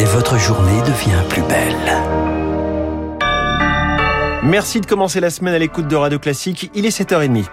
Et votre journée devient plus belle. Merci de commencer la semaine à l'écoute de Radio Classique. Il est 7h30.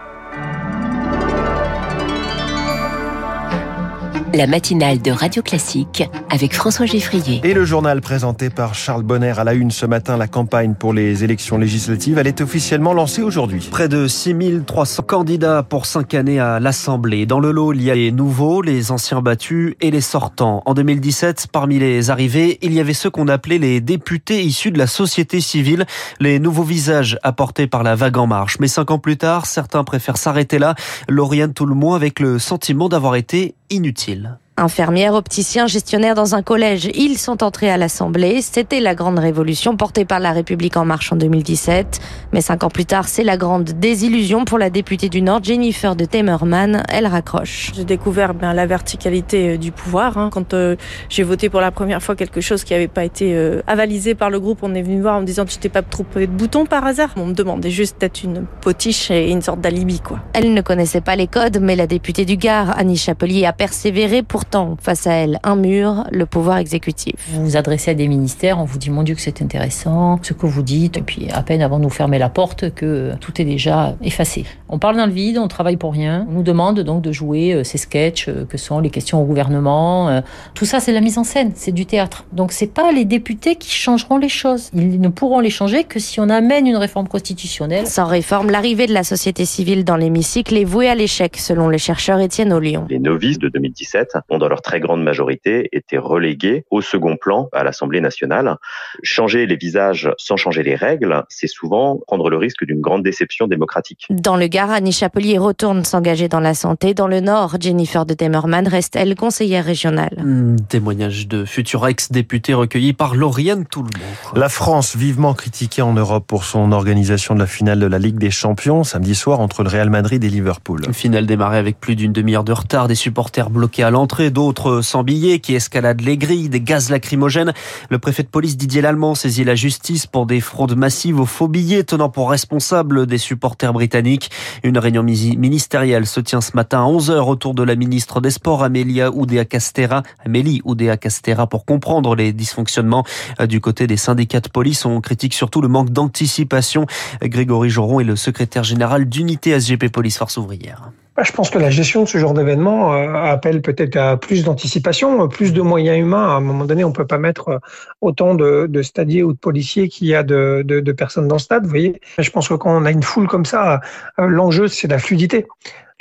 La matinale de Radio Classique avec François Geffrier. Et le journal présenté par Charles Bonner à la une ce matin, la campagne pour les élections législatives, elle est officiellement lancée aujourd'hui. Près de 6300 candidats pour 5 années à l'Assemblée. Dans le lot, il y a les nouveaux, les anciens battus et les sortants. En 2017, parmi les arrivés, il y avait ceux qu'on appelait les députés issus de la société civile, les nouveaux visages apportés par la vague en marche. Mais cinq ans plus tard, certains préfèrent s'arrêter là. Lauriane tout le monde avec le sentiment d'avoir été inutile. Infirmières, opticiens, gestionnaires dans un collège, ils sont entrés à l'Assemblée. C'était la grande révolution portée par la République en marche en 2017. Mais cinq ans plus tard, c'est la grande désillusion pour la députée du Nord, Jennifer de Temerman. Elle raccroche. J'ai découvert bien la verticalité euh, du pouvoir. Hein. Quand euh, j'ai voté pour la première fois quelque chose qui n'avait pas été euh, avalisé par le groupe, on est venu me voir en me disant tu t'es pas trompé de bouton par hasard? On me demandait juste d'être une potiche et une sorte d'alibi quoi. Elle ne connaissait pas les codes, mais la députée du Gard, Annie Chapelier, a persévéré pour pourtant face à elle un mur, le pouvoir exécutif. Vous vous adressez à des ministères, on vous dit mon Dieu que c'est intéressant, ce que vous dites, et puis à peine avant de nous fermer la porte que tout est déjà effacé. On parle dans le vide, on travaille pour rien. On nous demande donc de jouer euh, ces sketchs euh, que sont les questions au gouvernement. Euh, tout ça, c'est la mise en scène, c'est du théâtre. Donc c'est pas les députés qui changeront les choses. Ils ne pourront les changer que si on amène une réforme constitutionnelle. Sans réforme, l'arrivée de la société civile dans l'hémicycle est vouée à l'échec, selon le chercheur Étienne Olion. Les novices de 2017 ont dans leur très grande majorité été relégués au second plan à l'Assemblée nationale. Changer les visages sans changer les règles, c'est souvent prendre le risque d'une grande déception démocratique. Dans le Gard, Annie Chapelier retourne s'engager dans la santé. Dans le Nord, Jennifer de Temerman reste, elle, conseillère régionale? Mmh, témoignage de futurs ex-députés recueillis par Lauriane Toulmont. La France, vivement critiquée en Europe pour son organisation de la finale de la Ligue des Champions, samedi soir entre le Real Madrid et Liverpool. Une finale démarrée avec plus d'une demi-heure de retard, des supporters bloqués à l'entrée, d'autres sans billets qui escaladent les grilles, des gaz lacrymogènes. Le préfet de police Didier Lallemand saisit la justice pour des fraudes massives aux faux billets tenant pour responsable des supporters britanniques. Une réunion ministérielle se tient ce matin à 11h autour de la ministre des Sports Amélia Oudéa Castera, Amélie Oudéa Castera pour comprendre les dysfonctionnements du côté des syndicats de police. On critique surtout le manque d'anticipation. Grégory Joron est le secrétaire général d'unité SGP Police Force Ouvrière. Bah, je pense que la gestion de ce genre d'événement euh, appelle peut-être à plus d'anticipation, plus de moyens humains. À un moment donné, on peut pas mettre euh, autant de, stadiers ou de policiers qu'il y a de, personnes dans le stade. Vous voyez, je pense que quand on a une foule comme ça, euh, l'enjeu c'est la fluidité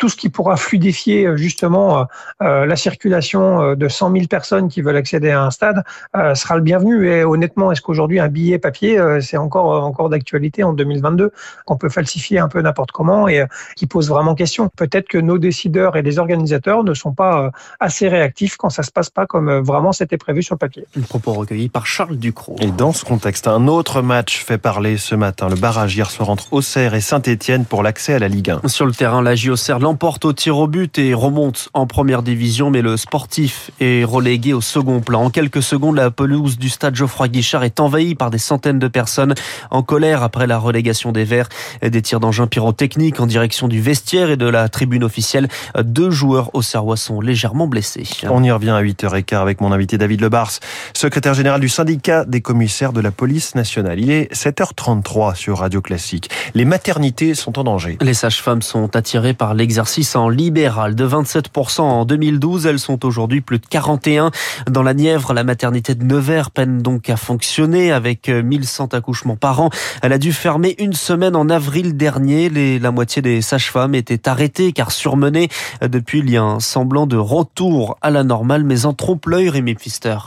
tout ce qui pourra fluidifier justement euh, la circulation de 100 000 personnes qui veulent accéder à un stade euh, sera le bienvenu. Et honnêtement, est-ce qu'aujourd'hui un billet papier euh, c'est encore encore d'actualité en 2022 qu'on peut falsifier un peu n'importe comment et qui pose vraiment question Peut-être que nos décideurs et les organisateurs ne sont pas assez réactifs quand ça se passe pas comme vraiment c'était prévu sur le papier. Un propos recueilli par Charles Ducrot. Et dans ce contexte, un autre match fait parler ce matin. Le barrage hier soir entre Auxerre et Saint-Etienne pour l'accès à la Ligue 1. Sur le terrain, la Auxerre l'emporte au tir au but et remonte en première division, mais le sportif est relégué au second plan. En quelques secondes, la pelouse du stade Geoffroy Guichard est envahie par des centaines de personnes en colère après la relégation des Verts. Des tirs d'engins pyrotechniques en direction du vestiaire et de la tribune officielle. Deux joueurs auxerrois sont légèrement blessés. On y revient à 8h15 avec mon invité David Lebars, secrétaire général du syndicat des commissaires de la police nationale. Il est 7h33 sur Radio Classique. Les maternités sont en danger. Les sages-femmes sont attirées par l'exercice en libéral de 27% en 2012. Elles sont aujourd'hui plus de 41. Dans la Nièvre, la maternité de Nevers peine donc à fonctionner avec 1100 accouchements par an. Elle a dû fermer une semaine en avril dernier. La moitié des sages-femmes étaient arrêtées car surmenées. Depuis, il y a un semblant de retour à la normale, mais en trompe-l'œil, Rémi Pfister.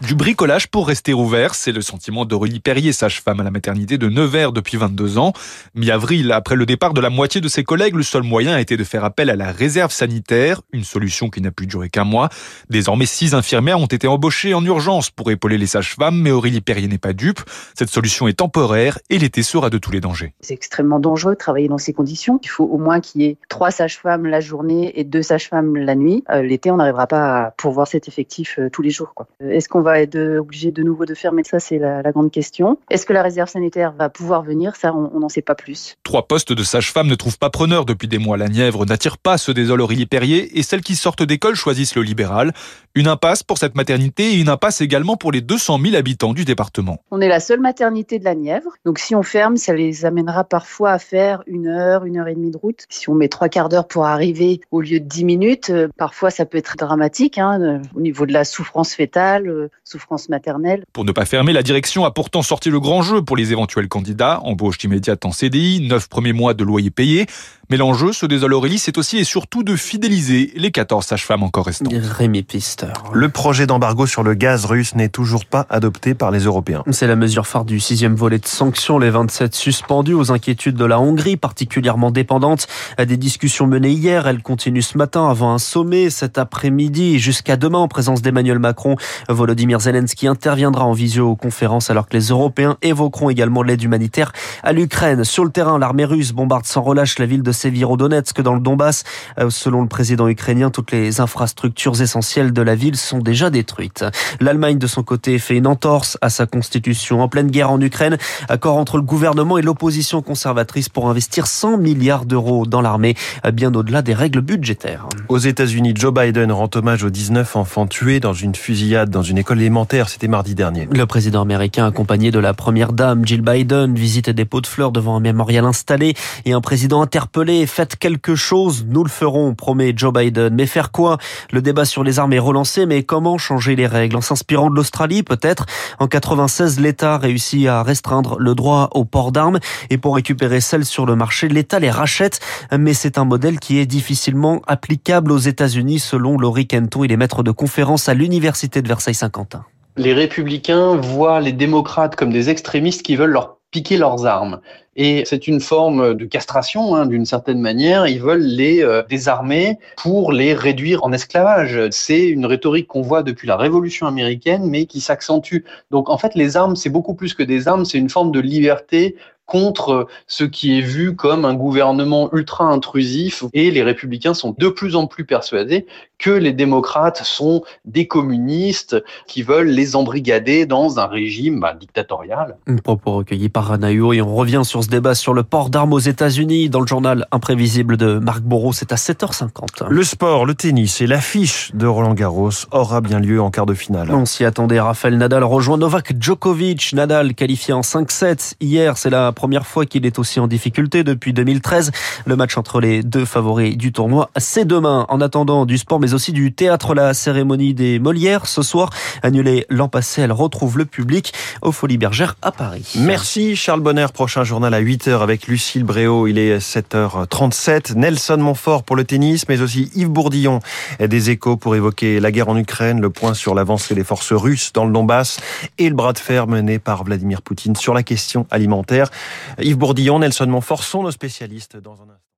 Du bricolage pour rester ouvert, c'est le sentiment d'Aurélie Perrier, sage-femme à la maternité de Nevers depuis 22 ans. Mi-avril, après le départ de la moitié de ses collègues, le seul moyen a été de faire appel à la réserve sanitaire, une solution qui n'a pu durer qu'un mois. Désormais, six infirmières ont été embauchées en urgence pour épauler les sages-femmes, mais Aurélie Perrier n'est pas dupe. Cette solution est temporaire et l'été sera de tous les dangers. C'est extrêmement dangereux de travailler dans ces conditions. Il faut au moins qu'il y ait trois sages-femmes la journée et deux sages-femmes la nuit. Euh, l'été, on n'arrivera pas à pourvoir cet effectif euh, tous les jours. Est-ce qu'on va être obligé de nouveau de fermer ça C'est la, la, grande question. Est-ce que la réserve sanitaire va pouvoir venir? Ça, on n'en sait pas plus. Trois postes de sage-femme ne trouvent pas preneur depuis des mois. La Nièvre n'attire pas ceux des Aurélie Perrier et celles qui sortent d'école choisissent le libéral. Une impasse pour cette maternité et une impasse également pour les 200 000 habitants du département. On est la seule maternité de la Nièvre. Donc si on ferme, ça les amènera parfois à faire une heure, une heure et demie de route. Si on met trois quarts d'heure pour arriver au lieu de dix minutes, euh, parfois ça peut être dramatique hein, euh, au niveau de la souffrance fétale, euh, souffrance maternelle. Pour ne pas fermer, la direction a pourtant sorti le grand jeu pour les éventuels candidats. Embauche immédiate en CDI, neuf premiers mois de loyer payé. Mais l'enjeu, ce des Aurélie, c'est aussi et surtout de fidéliser les 14 sages-femmes encore restantes. Rémi Pister. Le projet d'embargo sur le gaz russe n'est toujours pas adopté par les Européens. C'est la mesure phare du sixième volet de sanctions. Les 27 suspendus aux inquiétudes de la Hongrie, particulièrement dépendante des discussions menées hier. Elles continuent ce matin avant un sommet cet après-midi jusqu'à demain en présence d'Emmanuel Macron. Volodymyr Zelensky interviendra en visioconférence alors que les Européens évoqueront également l'aide humanitaire à l'Ukraine. Sur le terrain, l'armée russe bombarde sans relâche la ville de Severodonetsk dans le Donbass. Euh, selon le président ukrainien, toutes les infrastructures essentielles de la ville sont déjà détruites. L'Allemagne, de son côté, fait une entorse à sa constitution en pleine guerre en Ukraine. Accord entre le gouvernement et l'opposition conservatrice pour investir 100 milliards d'euros dans l'armée, bien au-delà des règles budgétaires. Aux États-Unis, Joe Biden rend hommage aux 19 enfants tués dans une fusillade dans une école élémentaire. C'était mardi dernier. Le président américain, accompagné de la première dame Jill Biden, visite des pots de fleurs devant un mémorial installé et un président interpellé. Faites quelque chose, nous le ferons, promet Joe Biden. Mais faire quoi? Le débat sur les armes est relancé, mais comment changer les règles? En s'inspirant de l'Australie, peut-être? En 96, l'État réussit à restreindre le droit au port d'armes et pour récupérer celles sur le marché, l'État les rachète. Mais c'est un modèle qui est difficilement applicable aux États-Unis, selon Laurie Kenton. Il est maître de conférence à l'Université de Versailles-Saint-Quentin. Les républicains voient les démocrates comme des extrémistes qui veulent leur piquer leurs armes. Et c'est une forme de castration, hein, d'une certaine manière. Ils veulent les euh, désarmer pour les réduire en esclavage. C'est une rhétorique qu'on voit depuis la Révolution américaine, mais qui s'accentue. Donc en fait, les armes, c'est beaucoup plus que des armes, c'est une forme de liberté contre ce qui est vu comme un gouvernement ultra intrusif et les républicains sont de plus en plus persuadés que les démocrates sont des communistes qui veulent les embrigader dans un régime bah, dictatorial. Un propos recueilli par Anaïo et on revient sur ce débat sur le port d'armes aux États-Unis dans le journal imprévisible de Marc Bourreau, c'est à 7h50. Le sport, le tennis et l'affiche de Roland Garros aura bien lieu en quart de finale. On s'y attendait, Rafael Nadal rejoint Novak Djokovic, Nadal qualifié en 5-7 hier, c'est la première fois qu'il est aussi en difficulté depuis 2013. Le match entre les deux favoris du tournoi, c'est demain. En attendant du sport, mais aussi du théâtre, la cérémonie des Molières ce soir, annulée l'an passé, elle retrouve le public aux Folies Bergères à Paris. Merci Charles Bonner. Prochain journal à 8h avec Lucille Bréau. Il est 7h37. Nelson Montfort pour le tennis, mais aussi Yves Bourdillon des échos pour évoquer la guerre en Ukraine, le point sur l'avancée des forces russes dans le Donbass et le bras de fer mené par Vladimir Poutine sur la question alimentaire. Yves Bourdillon, Nelson Montfort sont nos spécialistes dans un instant.